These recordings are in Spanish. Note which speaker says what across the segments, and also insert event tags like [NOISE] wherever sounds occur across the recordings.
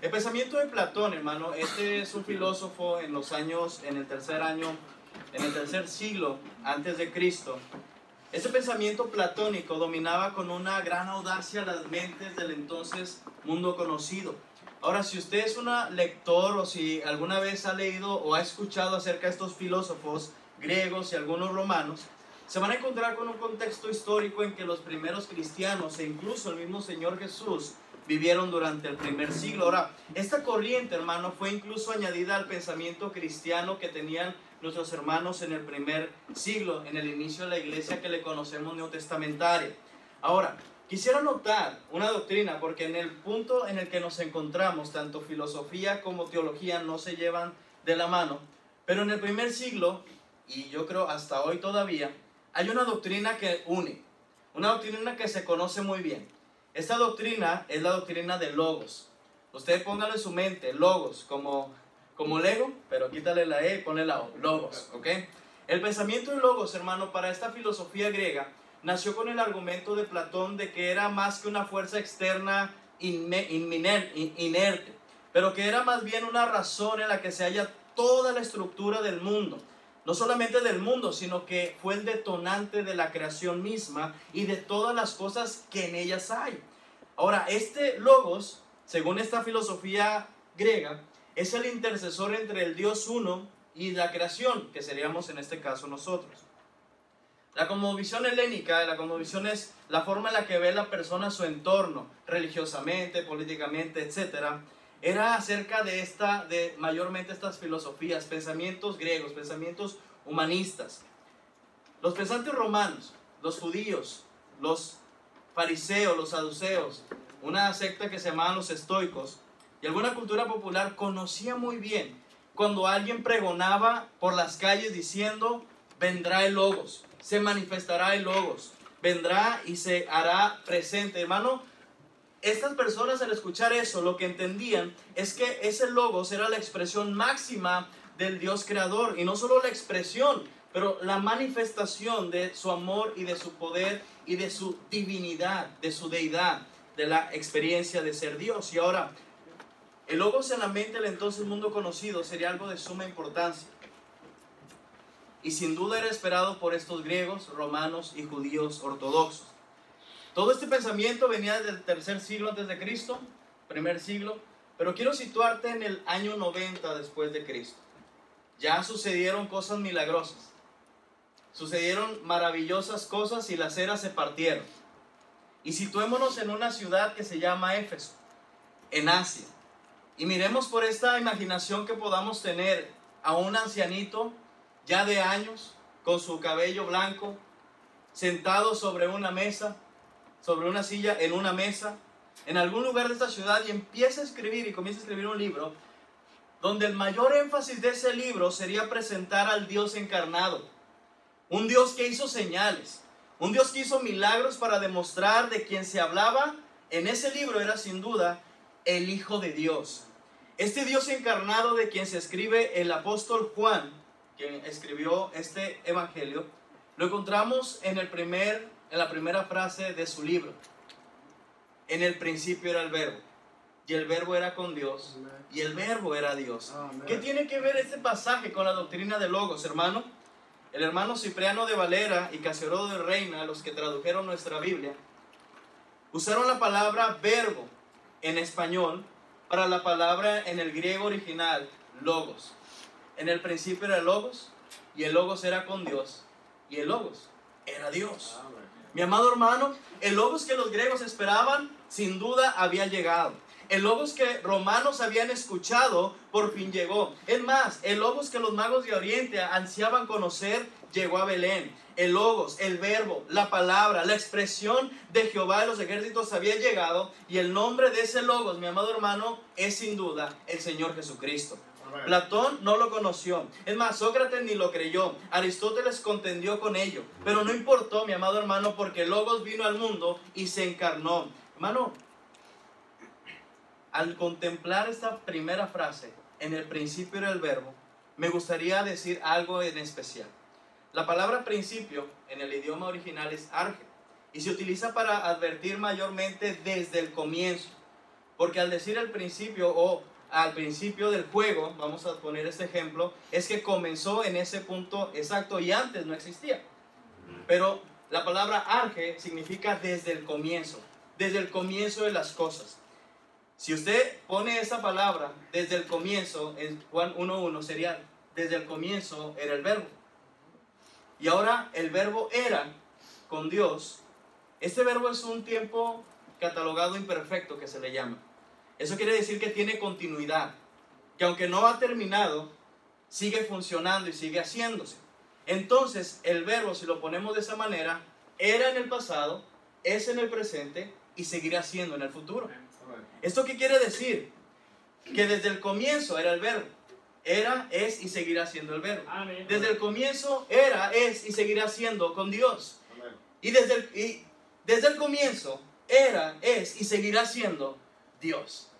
Speaker 1: El pensamiento de Platón, hermano, este es un filósofo en los años, en el tercer año, en el tercer siglo antes de Cristo. Este pensamiento platónico dominaba con una gran audacia las mentes del entonces mundo conocido. Ahora, si usted es un lector o si alguna vez ha leído o ha escuchado acerca de estos filósofos griegos y algunos romanos, se van a encontrar con un contexto histórico en que los primeros cristianos e incluso el mismo Señor Jesús vivieron durante el primer siglo. Ahora, esta corriente, hermano, fue incluso añadida al pensamiento cristiano que tenían nuestros hermanos en el primer siglo, en el inicio de la iglesia que le conocemos neotestamentaria. Ahora, quisiera notar una doctrina, porque en el punto en el que nos encontramos, tanto filosofía como teología no se llevan de la mano, pero en el primer siglo, y yo creo hasta hoy todavía, hay una doctrina que une, una doctrina que se conoce muy bien. Esta doctrina es la doctrina de logos. Usted póngalo en su mente, logos, como, como Lego, pero quítale la E y ponle la O, logos, ¿ok? El pensamiento de logos, hermano, para esta filosofía griega, nació con el argumento de Platón de que era más que una fuerza externa inerte, pero que era más bien una razón en la que se halla toda la estructura del mundo no solamente del mundo, sino que fue el detonante de la creación misma y de todas las cosas que en ellas hay. Ahora, este logos, según esta filosofía griega, es el intercesor entre el Dios uno y la creación, que seríamos en este caso nosotros. La conmovisión helénica, la conmovisión es la forma en la que ve la persona su entorno, religiosamente, políticamente, etcétera, era acerca de esta, de mayormente estas filosofías, pensamientos griegos, pensamientos humanistas. Los pensantes romanos, los judíos, los fariseos, los saduceos, una secta que se llamaban los estoicos, y alguna cultura popular conocía muy bien cuando alguien pregonaba por las calles diciendo, vendrá el logos, se manifestará el logos, vendrá y se hará presente. Hermano, estas personas al escuchar eso lo que entendían es que ese logos era la expresión máxima del Dios creador y no solo la expresión, pero la manifestación de su amor y de su poder y de su divinidad, de su deidad, de la experiencia de ser Dios. Y ahora, el logos en la mente del entonces mundo conocido sería algo de suma importancia. Y sin duda era esperado por estos griegos, romanos y judíos ortodoxos. Todo este pensamiento venía del tercer siglo antes de Cristo, primer siglo, pero quiero situarte en el año 90 después de Cristo. Ya sucedieron cosas milagrosas. Sucedieron maravillosas cosas y las eras se partieron. Y situémonos en una ciudad que se llama Éfeso, en Asia. Y miremos por esta imaginación que podamos tener a un ancianito ya de años, con su cabello blanco, sentado sobre una mesa, sobre una silla en una mesa, en algún lugar de esta ciudad y empieza a escribir y comienza a escribir un libro donde el mayor énfasis de ese libro sería presentar al Dios encarnado, un Dios que hizo señales, un Dios que hizo milagros para demostrar de quien se hablaba en ese libro era sin duda el Hijo de Dios. Este Dios encarnado de quien se escribe el apóstol Juan, quien escribió este evangelio, lo encontramos en el primer en la primera frase de su libro. En el principio era el verbo. Y el verbo era con Dios. Y el verbo era Dios. ¿Qué tiene que ver este pasaje con la doctrina de Logos, hermano? El hermano Cipriano de Valera y Casiodoro de Reina, los que tradujeron nuestra Biblia, usaron la palabra verbo en español para la palabra en el griego original, logos. En el principio era logos y el logos era con Dios y el logos era Dios. Mi amado hermano, el logos que los griegos esperaban, sin duda había llegado. El logos que romanos habían escuchado, por fin llegó. Es más, el logos que los magos de Oriente ansiaban conocer, llegó a Belén. El logos, el verbo, la palabra, la expresión de Jehová de los ejércitos había llegado y el nombre de ese logos, mi amado hermano, es sin duda el Señor Jesucristo. Platón no lo conoció. Es más, Sócrates ni lo creyó. Aristóteles contendió con ello. Pero no importó, mi amado hermano, porque Logos vino al mundo y se encarnó. Hermano, al contemplar esta primera frase, en el principio era el verbo, me gustaría decir algo en especial. La palabra principio en el idioma original es arge y se utiliza para advertir mayormente desde el comienzo. Porque al decir el principio o al principio del juego, vamos a poner este ejemplo, es que comenzó en ese punto exacto y antes no existía. Pero la palabra arge significa desde el comienzo, desde el comienzo de las cosas. Si usted pone esa palabra desde el comienzo, en Juan 1.1 sería desde el comienzo era el verbo. Y ahora el verbo era con Dios. Este verbo es un tiempo catalogado imperfecto que se le llama. Eso quiere decir que tiene continuidad, que aunque no ha terminado, sigue funcionando y sigue haciéndose. Entonces, el verbo, si lo ponemos de esa manera, era en el pasado, es en el presente y seguirá siendo en el futuro. ¿Esto qué quiere decir? Que desde el comienzo era el verbo. Era, es y seguirá siendo el verbo. Desde el comienzo era, es y seguirá siendo con Dios. Y desde el, y desde el comienzo era, es y seguirá siendo Dios.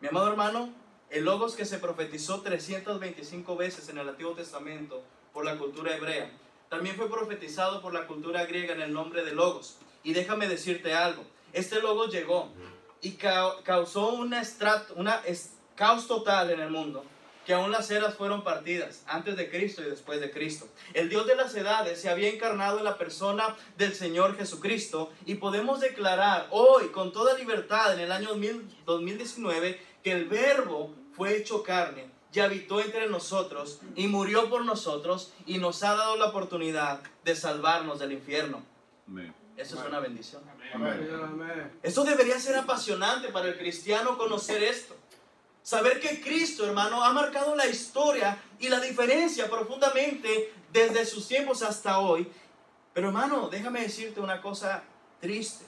Speaker 1: Mi amado hermano, el logos que se profetizó 325 veces en el Antiguo Testamento por la cultura hebrea, también fue profetizado por la cultura griega en el nombre de logos. Y déjame decirte algo, este logos llegó y causó una, caos total en el mundo que aún las eras fueron partidas, antes de Cristo y después de Cristo. El Dios de las edades se había encarnado en la persona del Señor Jesucristo y podemos declarar hoy con toda libertad en el año 2019 que el verbo fue hecho carne y habitó entre nosotros y murió por nosotros y nos ha dado la oportunidad de salvarnos del infierno. Eso es una bendición. Esto debería ser apasionante para el cristiano conocer esto. Saber que Cristo, hermano, ha marcado la historia y la diferencia profundamente desde sus tiempos hasta hoy. Pero hermano, déjame decirte una cosa triste.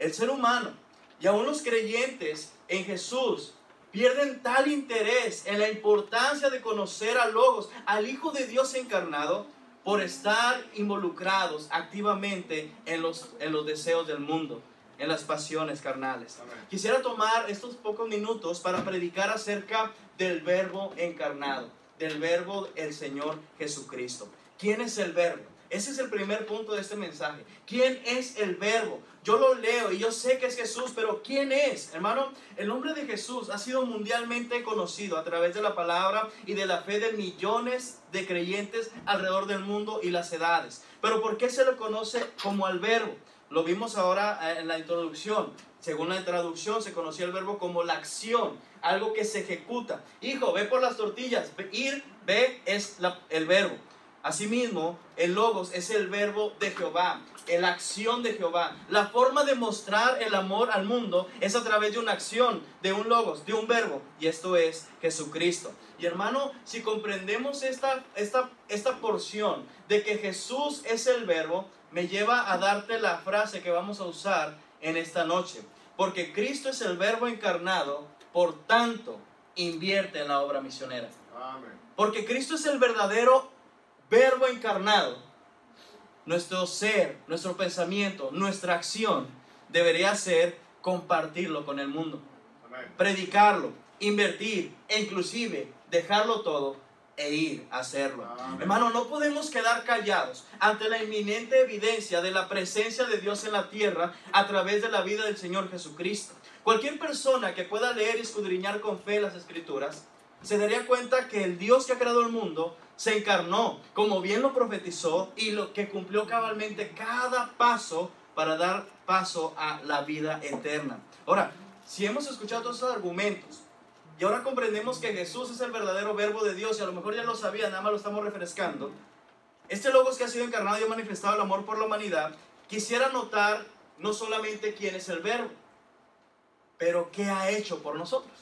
Speaker 1: El ser humano y aún los creyentes en Jesús pierden tal interés en la importancia de conocer a Logos, al Hijo de Dios encarnado, por estar involucrados activamente en los, en los deseos del mundo en las pasiones carnales. Quisiera tomar estos pocos minutos para predicar acerca del verbo encarnado, del verbo el Señor Jesucristo. ¿Quién es el verbo? Ese es el primer punto de este mensaje. ¿Quién es el verbo? Yo lo leo y yo sé que es Jesús, pero ¿quién es? Hermano, el nombre de Jesús ha sido mundialmente conocido a través de la palabra y de la fe de millones de creyentes alrededor del mundo y las edades. Pero ¿por qué se le conoce como el verbo? Lo vimos ahora eh, en la introducción. Según la traducción se conocía el verbo como la acción, algo que se ejecuta. Hijo, ve por las tortillas. Ir, ve es el verbo. Asimismo, el logos es el verbo de Jehová, la acción de Jehová. La forma de mostrar el amor al mundo es a través de una acción, de un logos, de un verbo, y esto es Jesucristo. Y hermano, si comprendemos esta, esta, esta porción de que Jesús es el verbo, me lleva a darte la frase que vamos a usar en esta noche. Porque Cristo es el verbo encarnado, por tanto, invierte en la obra misionera. Porque Cristo es el verdadero verbo encarnado. Nuestro ser, nuestro pensamiento, nuestra acción debería ser compartirlo con el mundo. Predicarlo, invertir e inclusive dejarlo todo e ir a hacerlo. Hermano, no podemos quedar callados ante la inminente evidencia de la presencia de Dios en la tierra a través de la vida del Señor Jesucristo. Cualquier persona que pueda leer y escudriñar con fe las escrituras se daría cuenta que el Dios que ha creado el mundo se encarnó, como bien lo profetizó, y lo que cumplió cabalmente cada paso para dar paso a la vida eterna. Ahora, si hemos escuchado todos esos argumentos, y ahora comprendemos que Jesús es el verdadero verbo de Dios y a lo mejor ya lo sabía, nada más lo estamos refrescando. Este Logos que ha sido encarnado y ha manifestado el amor por la humanidad, quisiera notar no solamente quién es el verbo, pero qué ha hecho por nosotros.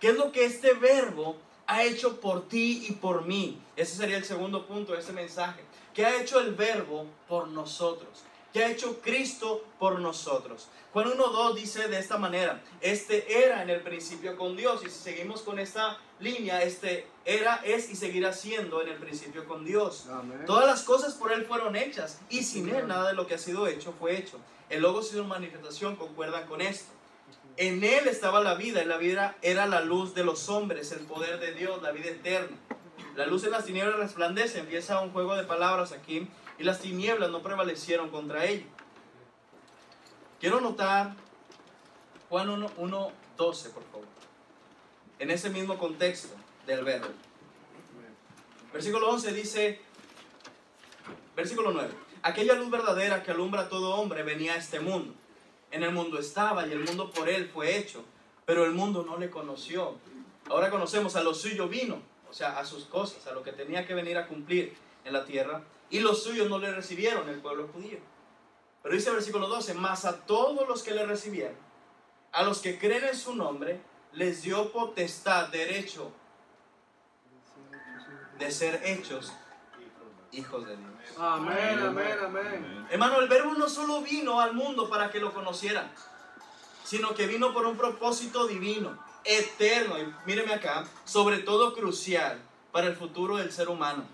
Speaker 1: ¿Qué es lo que este verbo ha hecho por ti y por mí? Ese sería el segundo punto de este mensaje. ¿Qué ha hecho el verbo por nosotros? ¿Qué ha hecho Cristo por nosotros? Juan 1.2 dice de esta manera, este era en el principio con Dios. Y si seguimos con esta línea, este era, es y seguirá siendo en el principio con Dios. Todas las cosas por Él fueron hechas y sin Él nada de lo que ha sido hecho fue hecho. El logo y su manifestación concuerdan con esto. En Él estaba la vida y la vida era la luz de los hombres, el poder de Dios, la vida eterna. La luz en las tinieblas resplandece, empieza un juego de palabras aquí, y las tinieblas no prevalecieron contra ello. Quiero notar Juan 1, 1, 12, por favor. En ese mismo contexto del verbo. Versículo 11 dice, versículo 9, aquella luz verdadera que alumbra a todo hombre venía a este mundo. En el mundo estaba y el mundo por él fue hecho, pero el mundo no le conoció. Ahora conocemos a lo suyo vino, o sea, a sus cosas, a lo que tenía que venir a cumplir en la tierra, y los suyos no le recibieron, el pueblo judío. Pero dice el versículo 12, más a todos los que le recibieron, a los que creen en su nombre, les dio potestad, derecho de ser hechos hijos de Dios.
Speaker 2: Amén, amén, amén.
Speaker 1: Hermano, el verbo no solo vino al mundo para que lo conocieran, sino que vino por un propósito divino, eterno, y míreme acá, sobre todo crucial para el futuro del ser humano.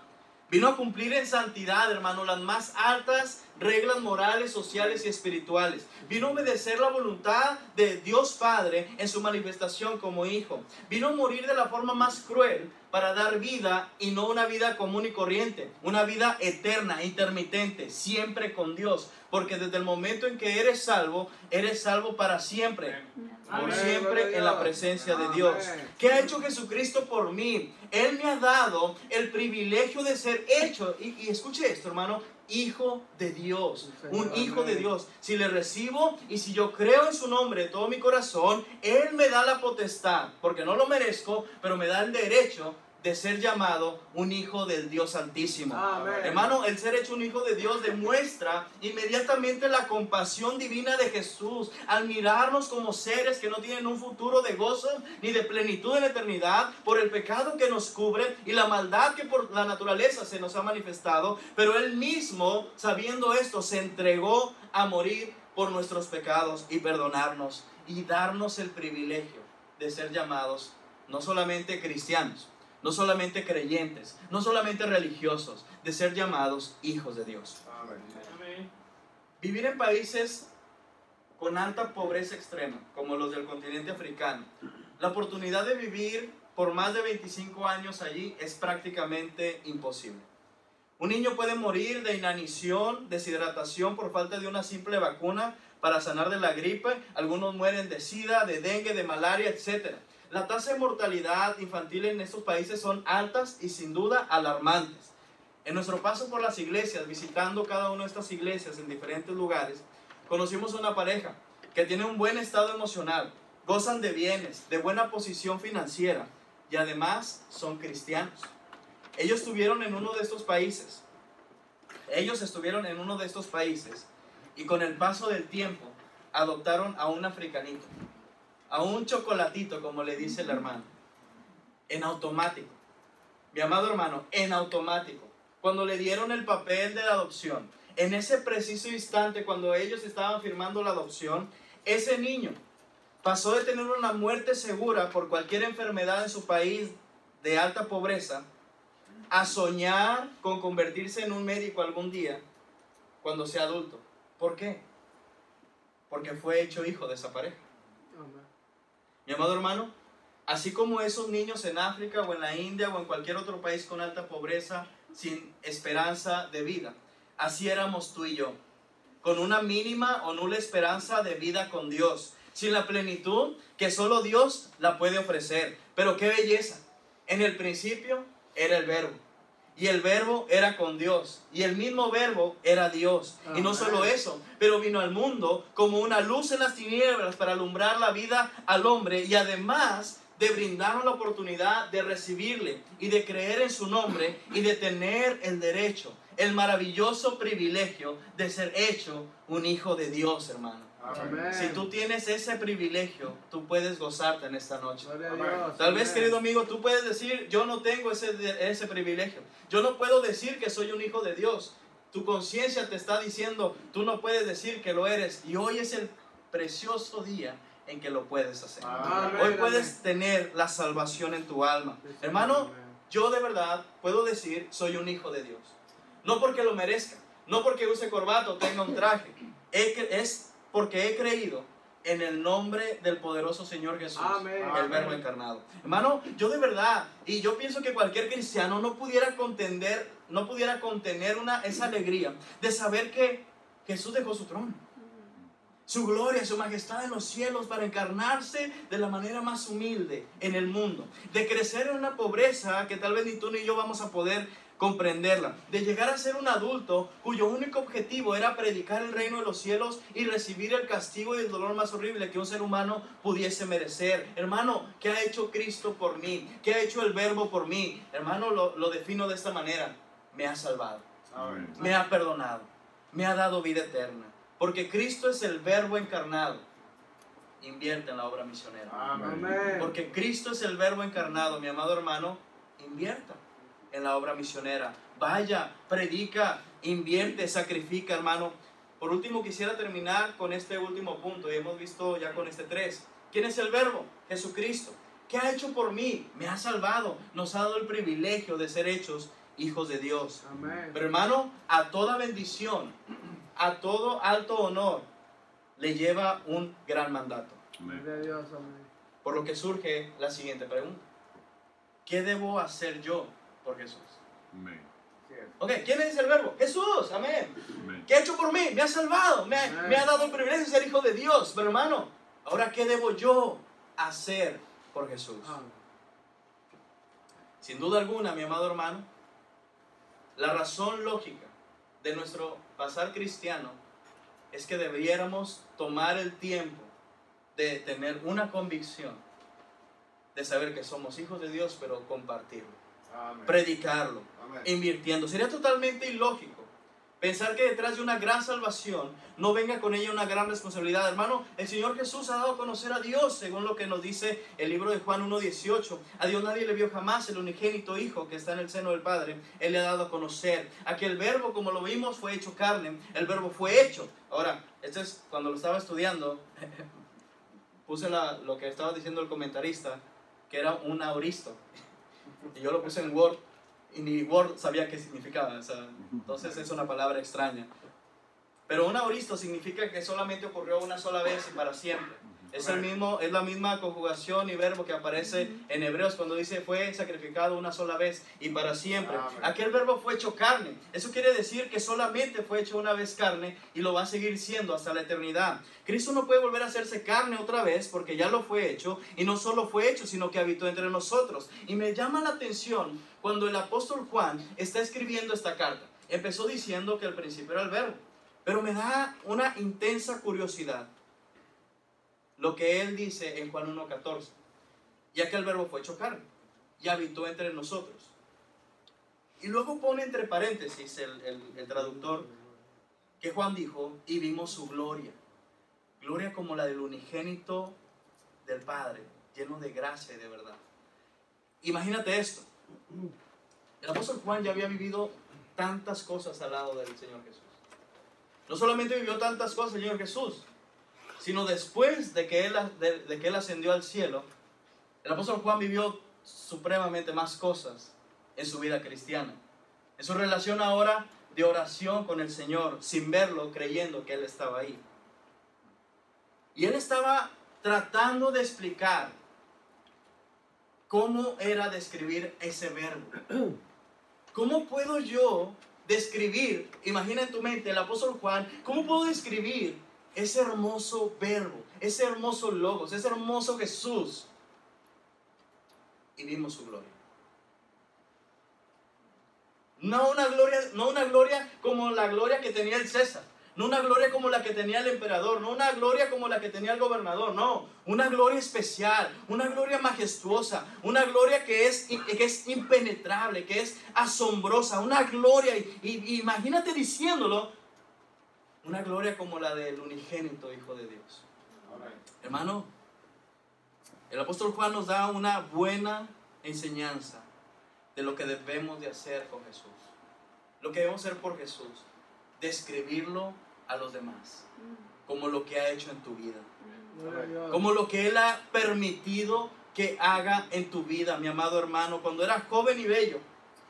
Speaker 1: Vino a cumplir en santidad, hermano, las más altas reglas morales, sociales y espirituales. Vino a obedecer la voluntad de Dios Padre en su manifestación como hijo. Vino a morir de la forma más cruel para dar vida y no una vida común y corriente, una vida eterna, intermitente, siempre con Dios. Porque desde el momento en que eres salvo, eres salvo para siempre. Por
Speaker 2: Amén,
Speaker 1: siempre en la presencia de. Dios. ¿Qué ha hecho Jesucristo por mí? Él me ha dado el privilegio de ser hecho, y, y escuche esto, hermano, hijo de Dios, un hijo de. Dios. Si le recibo y si yo creo en su nombre de todo mi corazón, Él me da la potestad, porque no lo merezco, pero me da el derecho de ser llamado un hijo del Dios Santísimo.
Speaker 2: Amén.
Speaker 1: Hermano, el ser hecho un hijo de Dios demuestra inmediatamente la compasión divina de Jesús al mirarnos como seres que no tienen un futuro de gozo ni de plenitud en la eternidad por el pecado que nos cubre y la maldad que por la naturaleza se nos ha manifestado. Pero Él mismo, sabiendo esto, se entregó a morir por nuestros pecados y perdonarnos y darnos el privilegio de ser llamados no solamente cristianos, no solamente creyentes, no solamente religiosos, de ser llamados hijos de Dios. Vivir en países con alta pobreza extrema, como los del continente africano, la oportunidad de vivir por más de 25 años allí es prácticamente imposible. Un niño puede morir de inanición, deshidratación por falta de una simple vacuna para sanar de la gripe, algunos mueren de sida, de dengue, de malaria, etc. La tasa de mortalidad infantil en estos países son altas y sin duda alarmantes. En nuestro paso por las iglesias, visitando cada una de estas iglesias en diferentes lugares, conocimos una pareja que tiene un buen estado emocional, gozan de bienes, de buena posición financiera y además son cristianos. Ellos estuvieron en uno de estos países. Ellos estuvieron en uno de estos países y con el paso del tiempo adoptaron a un africanito, a un chocolatito, como le dice el hermano, en automático. Mi amado hermano, en automático. Cuando le dieron el papel de la adopción, en ese preciso instante, cuando ellos estaban firmando la adopción, ese niño pasó de tener una muerte segura por cualquier enfermedad en su país de alta pobreza a soñar con convertirse en un médico algún día cuando sea adulto. ¿Por qué? Porque fue hecho hijo de esa pareja. Mi amado hermano, así como esos niños en África o en la India o en cualquier otro país con alta pobreza, sin esperanza de vida, así éramos tú y yo, con una mínima o nula esperanza de vida con Dios, sin la plenitud que solo Dios la puede ofrecer. Pero qué belleza, en el principio era el verbo. Y el verbo era con Dios. Y el mismo verbo era Dios. Y no solo eso, pero vino al mundo como una luz en las tinieblas para alumbrar la vida al hombre. Y además de brindarnos la oportunidad de recibirle y de creer en su nombre y de tener el derecho, el maravilloso privilegio de ser hecho un hijo de Dios, hermano.
Speaker 2: Amén.
Speaker 1: Si tú tienes ese privilegio, tú puedes gozarte en esta noche.
Speaker 2: Dios.
Speaker 1: Tal vez, querido amigo, tú puedes decir, yo no tengo ese, ese privilegio. Yo no puedo decir que soy un hijo de Dios. Tu conciencia te está diciendo, tú no puedes decir que lo eres. Y hoy es el precioso día en que lo puedes hacer.
Speaker 2: Amén,
Speaker 1: Hoy puedes tener la salvación en tu alma. Hermano, yo de verdad puedo decir, soy un hijo de Dios. No porque lo merezca, no porque use corbata o tenga un traje. Es porque he creído en el nombre del poderoso Señor Jesús,
Speaker 2: Amén.
Speaker 1: el verbo encarnado. Hermano, yo de verdad, y yo pienso que cualquier cristiano no pudiera contender, no pudiera contener una, esa alegría de saber que Jesús dejó su trono. su gloria, su majestad en los cielos para encarnarse de la manera más humilde en el mundo, de crecer en una pobreza que tal vez ni tú ni yo vamos a poder comprenderla, de llegar a ser un adulto cuyo único objetivo era predicar el reino de los cielos y recibir el castigo y el dolor más horrible que un ser humano pudiese merecer. Hermano, ¿qué ha hecho Cristo por mí? ¿Qué ha hecho el verbo por mí? Hermano, lo, lo defino de esta manera. Me ha salvado,
Speaker 3: Amén.
Speaker 1: me ha perdonado, me ha dado vida eterna. Porque Cristo es el verbo encarnado. Invierte en la obra misionera.
Speaker 2: Amén.
Speaker 1: Porque Cristo es el verbo encarnado, mi amado hermano, invierta en la obra misionera. Vaya, predica, invierte, sacrifica, hermano. Por último, quisiera terminar con este último punto, y hemos visto ya con este tres. ¿Quién es el verbo? Jesucristo. ¿Qué ha hecho por mí? Me ha salvado, nos ha dado el privilegio de ser hechos hijos de Dios.
Speaker 2: Amén.
Speaker 1: Pero hermano, a toda bendición, a todo alto honor, le lleva un gran mandato.
Speaker 3: Amén.
Speaker 1: Por lo que surge la siguiente pregunta. ¿Qué debo hacer yo por Jesús?
Speaker 3: Amén.
Speaker 1: Ok, ¿quién es el verbo? Jesús, amén.
Speaker 3: Amén.
Speaker 1: ¿Qué ha hecho por mí? Me ha salvado, me ha, me ha dado el privilegio de ser hijo de Dios. Pero hermano, ahora ¿qué debo yo hacer por Jesús?
Speaker 2: Amén.
Speaker 1: Sin duda alguna, mi amado hermano, la razón lógica de nuestro pasar cristiano es que debiéramos tomar el tiempo de tener una convicción, de saber que somos hijos de Dios, pero compartirlo,
Speaker 3: Amén.
Speaker 1: predicarlo,
Speaker 3: Amén.
Speaker 1: invirtiendo. Sería totalmente ilógico pensar que detrás de una gran salvación no venga con ella una gran responsabilidad. Hermano, el Señor Jesús ha dado a conocer a Dios, según lo que nos dice el libro de Juan 1.18. A Dios nadie le vio jamás, el unigénito Hijo que está en el seno del Padre, Él le ha dado a conocer. Aquel verbo, como lo vimos, fue hecho carne, el verbo fue hecho. Ahora, esto es cuando lo estaba estudiando, [LAUGHS] puse la- lo que estaba diciendo el comentarista, que era un auristo. Y yo lo puse en Word y ni Word sabía qué significaba. o sea, entonces es una palabra extraña. Pero un auristo significa que solamente ocurrió una sola vez y para siempre. Es, el mismo, es la misma conjugación y verbo que aparece en Hebreos cuando dice fue sacrificado una sola vez y para siempre.
Speaker 3: Amén.
Speaker 1: Aquel verbo fue hecho carne. Eso quiere decir que solamente fue hecho una vez carne y lo va a seguir siendo hasta la eternidad. Cristo no puede volver a hacerse carne otra vez porque ya lo fue hecho y no solo fue hecho, sino que habitó entre nosotros. Y me llama la atención cuando el apóstol Juan está escribiendo esta carta. Empezó diciendo que el principio era el verbo, pero me da una intensa curiosidad lo que él dice en Juan 1.14, ya que el verbo fue hecho carne y habitó entre nosotros. Y luego pone entre paréntesis el, el- el traductor que Juan dijo, y vimos su gloria, gloria como la del unigénito del Padre, lleno de gracia y de verdad. Imagínate esto, el apóstol Juan ya había vivido tantas cosas al lado del Señor Jesús. No solamente vivió tantas cosas el Señor Jesús, sino después de que, él, de, que él ascendió al cielo, el apóstol Juan vivió supremamente más cosas en su vida cristiana. En su relación ahora de oración con el Señor, sin verlo, creyendo que Él estaba ahí. Y Él estaba tratando de explicar cómo era describir ese verbo. ¿Cómo puedo yo describir, imagina en tu mente el apóstol Juan, cómo puedo describir ese hermoso verbo, ese hermoso logos, ese hermoso Jesús? Y vimos su gloria. No una gloria, no una gloria como la gloria que tenía el César, no una gloria como la que tenía el emperador, no una gloria como la que tenía el gobernador, no, una gloria especial, una gloria majestuosa, una gloria que es, que es impenetrable, que es asombrosa, una gloria, y, imagínate diciéndolo, una gloria como la del unigénito Hijo de Dios. Hermano, el apóstol Juan nos da una buena enseñanza de lo que debemos de hacer con Jesús. Lo que debemos hacer por Jesús. Describirlo a los demás. Como lo que ha hecho en tu vida. Como lo que Él ha permitido que haga en tu vida, mi amado hermano. Cuando eras joven y bello.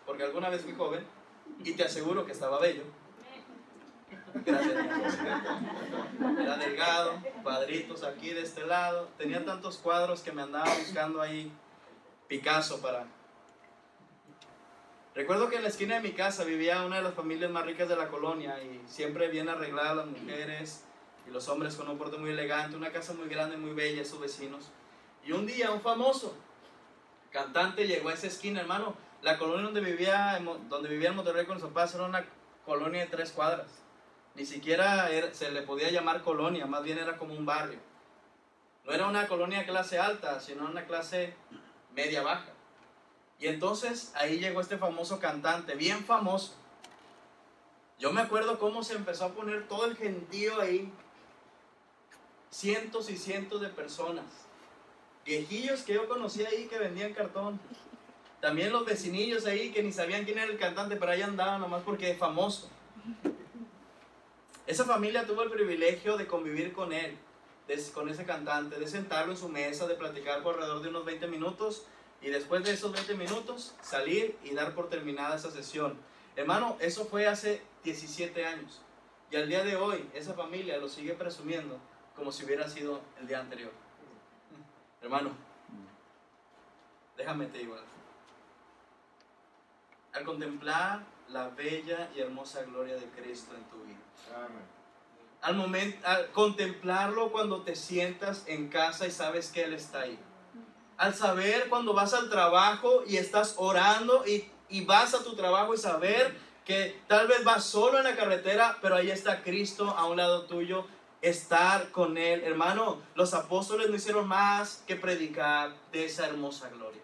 Speaker 1: Porque alguna vez fui joven. Y te aseguro que estaba bello. Era delgado, cuadritos aquí de este lado. Tenía tantos cuadros que me andaba buscando ahí Picasso para... Recuerdo que en la esquina de mi casa vivía una de las familias más ricas de la colonia y siempre bien arregladas las mujeres, y los hombres con un porte muy elegante, una casa muy grande, muy bella, sus vecinos. Y un día un famoso cantante llegó a esa esquina, hermano. La colonia donde vivía, donde vivía en Monterrey con su papás era una colonia de tres cuadras. Ni siquiera se le podía llamar colonia, más bien era como un barrio. No era una colonia clase alta, sino una clase media baja. Y entonces ahí llegó este famoso cantante, bien famoso. Yo me acuerdo cómo se empezó a poner todo el gentío ahí. Cientos y cientos de personas. Viejillos que yo conocí ahí que vendían cartón. También los vecinillos ahí que ni sabían quién era el cantante, pero ahí andaban nomás porque es famoso. Esa familia tuvo el privilegio de convivir con él, con ese cantante, de sentarlo en su mesa, de platicar por alrededor de unos 20 minutos y después de esos 20 minutos salir y dar por terminada esa sesión. Hermano, eso fue hace 17 años y al día de hoy esa familia lo sigue presumiendo como si hubiera sido el día anterior. [LAUGHS] Hermano, déjame te igual. Al contemplar la bella y hermosa gloria de Cristo en tu vida. Al momento, al contemplarlo cuando te sientas en casa y sabes que Él está ahí al saber cuando vas al trabajo y estás orando y, vas a tu trabajo y saber que tal vez vas solo en la carretera, pero ahí está Cristo a un lado tuyo, estar con Él. Hermano, los apóstoles no hicieron más que predicar de esa hermosa gloria.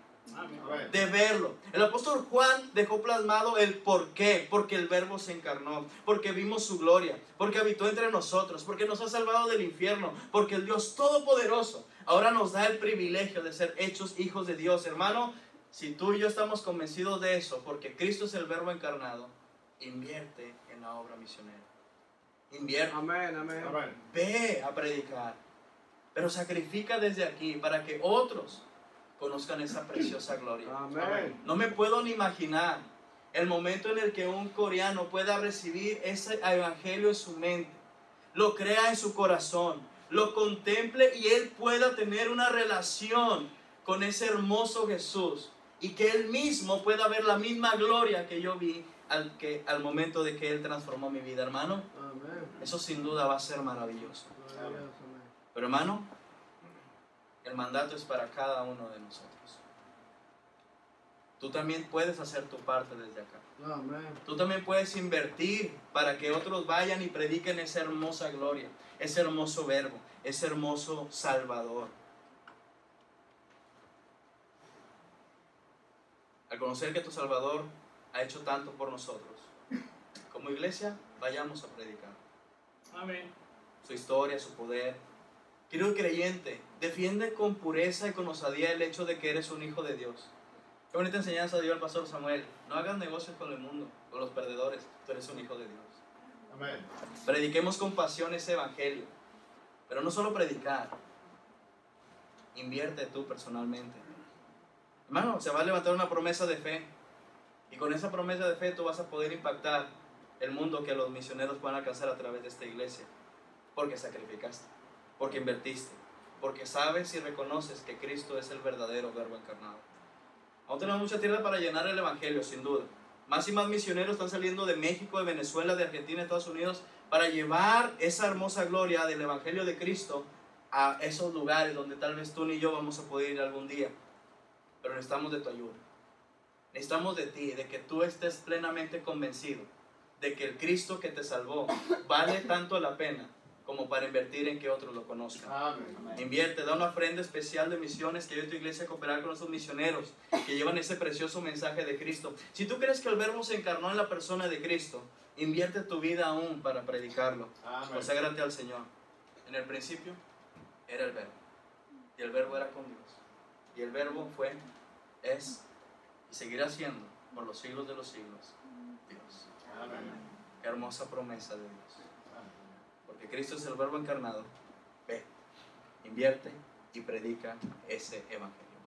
Speaker 1: De verlo. El apóstol Juan dejó plasmado el por qué. Porque el verbo se encarnó. Porque vimos su gloria. Porque habitó entre nosotros. Porque nos ha salvado del infierno. Porque el Dios Todopoderoso ahora nos da el privilegio de ser hechos hijos de Dios. Hermano, si tú y yo estamos convencidos de eso, porque Cristo es el verbo encarnado, invierte en la obra misionera. Invierte.
Speaker 2: Amén, amén.
Speaker 1: Ve a predicar. Pero sacrifica desde aquí para que otros conozcan esa preciosa gloria.
Speaker 2: Amén.
Speaker 1: No me puedo ni imaginar el momento en el que un coreano pueda recibir ese evangelio en su mente, lo crea en su corazón, lo contemple y él pueda tener una relación con ese hermoso Jesús y que él mismo pueda ver la misma gloria que yo vi al, que, al momento de que él transformó mi vida, hermano. Eso sin duda va a ser maravilloso. Pero hermano, el mandato es para cada uno de nosotros. Tú también puedes hacer tu parte desde acá. Tú también puedes invertir para que otros vayan y prediquen esa hermosa gloria ese hermoso verbo, ese hermoso Salvador. Al conocer que tu Salvador ha hecho tanto por nosotros, como iglesia, vayamos a predicar.
Speaker 2: Amén.
Speaker 1: Su historia, su poder. Querido creyente, defiende con pureza y con osadía el hecho de que eres un hijo de Dios. Qué bonita enseñanza dio el pastor Samuel. No hagas negocios con el mundo, con los perdedores. Tú eres un hijo de Dios. Prediquemos con pasión ese evangelio. Pero no solo predicar. Invierte tú personalmente. Hermano, se va a levantar una promesa de fe. Y con esa promesa de fe tú vas a poder impactar el mundo que los misioneros puedan alcanzar a través de esta iglesia. Porque sacrificaste, porque invertiste, porque sabes y reconoces que Cristo es el verdadero verbo encarnado. Aún tenemos mucha tierra para llenar el Evangelio, sin duda. Más y más misioneros están saliendo de México, de Venezuela, de Argentina, de Estados Unidos, para llevar esa hermosa gloria del Evangelio de Cristo a esos lugares donde tal vez tú ni yo vamos a poder ir algún día. Pero necesitamos de tu ayuda. Necesitamos de ti, de que tú estés plenamente convencido de que el Cristo que te salvó vale tanto la pena como para invertir en que otros lo conozcan. Invierte, da una ofrenda especial de misiones que yo tu iglesia a cooperar con esos misioneros que llevan ese precioso mensaje de Cristo. Si tú crees que el verbo se encarnó en la persona de Cristo, invierte tu vida aún para predicarlo. Conságrate al Señor. En el principio era el verbo. Y el verbo era con Dios. Y el verbo fue, es y seguirá siendo por los siglos de los siglos Dios. Qué hermosa promesa de Dios que Cristo es el verbo encarnado, ve, invierte y predica ese evangelio.